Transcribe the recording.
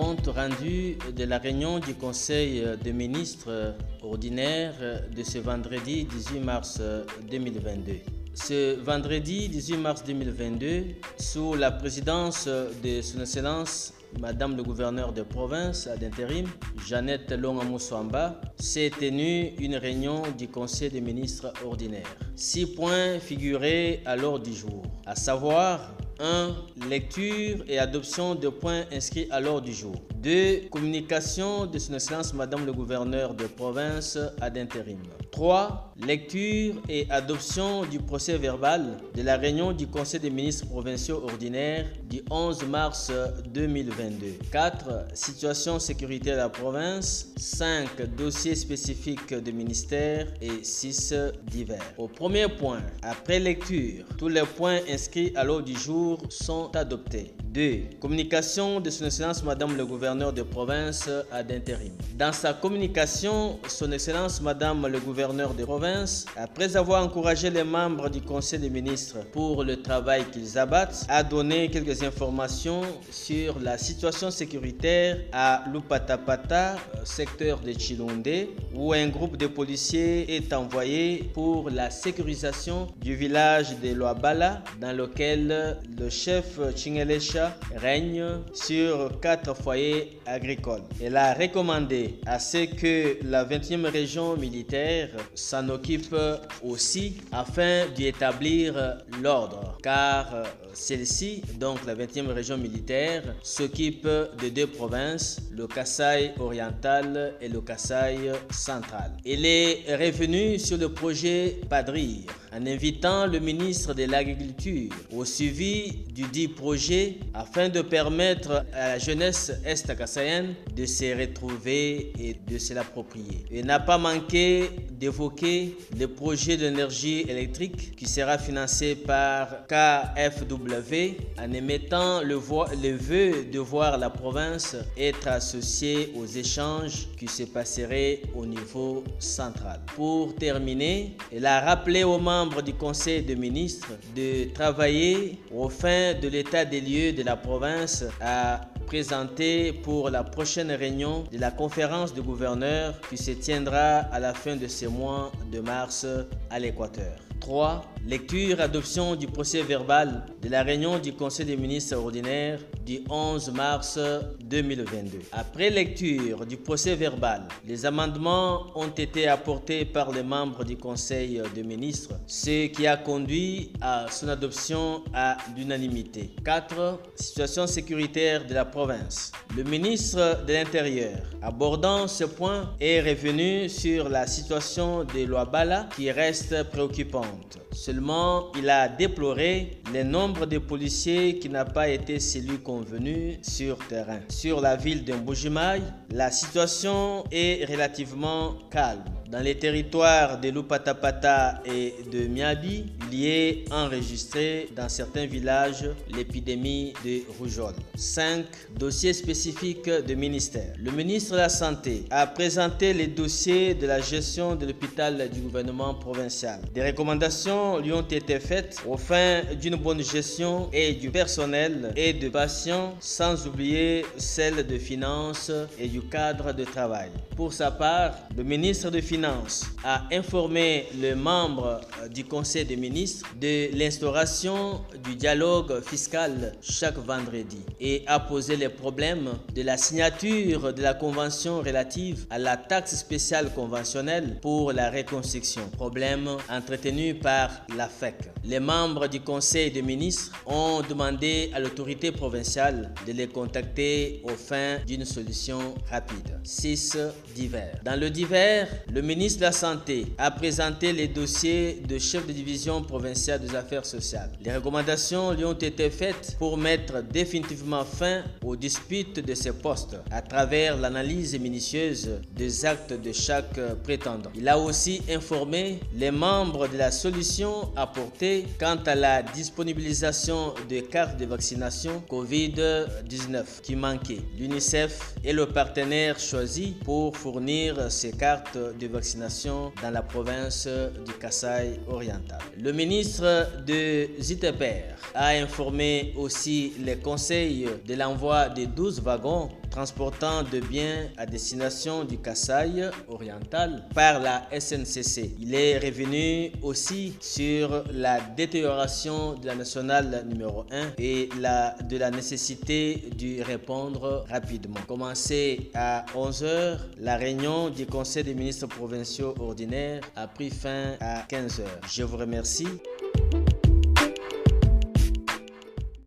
compte rendu de la réunion du Conseil des ministres ordinaire de ce vendredi 18 mars 2022. Ce vendredi 18 mars 2022, sous la présidence de Son Excellence Madame le gouverneur de province d'intérim, Jeannette Longamoussouamba, s'est tenue une réunion du Conseil des ministres ordinaires. Six points figuraient à l'ordre du jour, à savoir 1. Lecture et adoption de points inscrits à l'ordre du jour. 2. Communication de son excellence Madame le gouverneur de province ad intérim. 3. Lecture et adoption du procès verbal de la réunion du Conseil des ministres provinciaux ordinaires du 11 mars 2022. 4. Situation sécurité de la province. 5. Dossiers spécifiques de ministère. Et 6. Divers. Au premier point, après lecture, tous les points inscrits à l'ordre du jour sont adoptés. 2. Communication de son Excellence Madame le gouverneur de province à d'intérim. Dans sa communication, son Excellence Madame le gouverneur de province, après avoir encouragé les membres du Conseil des ministres pour le travail qu'ils abattent, a donné quelques informations sur la situation sécuritaire à Lupatapata, secteur de Chilonde, où un groupe de policiers est envoyé pour la sécurisation du village de Loabala, dans lequel le chef Chingelesha règne sur quatre foyers agricoles. Elle a recommandé à ce que la 20e région militaire s'en occupe aussi afin d'y établir l'ordre, car celle-ci, donc la 20e région militaire, s'occupe de deux provinces, le Kassai oriental et le Kassai central. Elle est revenue sur le projet Padrir en invitant le ministre de l'Agriculture au suivi du dit projet afin de permettre à la jeunesse est-kassaïenne de se retrouver et de se l'approprier. Il n'a pas manqué d'évoquer le projet d'énergie électrique qui sera financé par KFW en émettant le, le vœu de voir la province être associée aux échanges qui se passeraient au niveau central. Pour terminer, il a rappelé aux membres du Conseil des ministres de travailler au fin de l'état des lieux la province à présenter pour la prochaine réunion de la conférence de gouverneurs qui se tiendra à la fin de ce mois de mars à l'Équateur. 3. Lecture adoption du procès verbal de la réunion du Conseil des ministres ordinaire du 11 mars 2022. Après lecture du procès verbal, les amendements ont été apportés par les membres du Conseil des ministres, ce qui a conduit à son adoption à l'unanimité. 4. Situation sécuritaire de la province. Le ministre de l'Intérieur, abordant ce point, est revenu sur la situation de Loabala qui reste préoccupante. Seulement, il a déploré le nombre de policiers qui n'a pas été celui convenu sur terrain. Sur la ville de Mbujimai, la situation est relativement calme. Dans les territoires de Lupatapata et de Miabi, il y est enregistré dans certains villages l'épidémie de rougeole. 5. Dossiers spécifiques de ministère. Le ministre de la Santé a présenté les dossiers de la gestion de l'hôpital du gouvernement provincial. Des recommandations lui ont été faites au fin d'une bonne gestion et du personnel et de patients, sans oublier celle de finances et du cadre de travail. Pour sa part, le ministre de Finances a informé les membres du Conseil des ministres de l'instauration du dialogue fiscal chaque vendredi et a posé les problèmes de la signature de la convention relative à la taxe spéciale conventionnelle pour la reconstruction, problème entretenu par la FEC. Les membres du Conseil des ministres ont demandé à l'autorité provinciale de les contacter au fin d'une solution rapide. 6 divers. Dans le divers, le ministre de la Santé a présenté les dossiers de chef de division provinciale des affaires sociales. Les recommandations lui ont été faites pour mettre définitivement fin aux disputes de ces postes à travers l'analyse minutieuse des actes de chaque prétendant. Il a aussi informé les membres de la solution apportée quant à la disponibilisation de cartes de vaccination COVID-19 qui manquaient. L'UNICEF est le partenaire choisi pour fournir ces cartes de vaccination dans la province du Kassai oriental. Le ministre de Ziteper a informé aussi les conseils de l'envoi de 12 wagons transportant de biens à destination du Kasaï oriental par la SNCC. Il est revenu aussi sur la détérioration de la nationale numéro 1 et la, de la nécessité d'y répondre rapidement. Commencé à 11h, la réunion du Conseil des ministres provinciaux ordinaires a pris fin à 15h. Je vous remercie.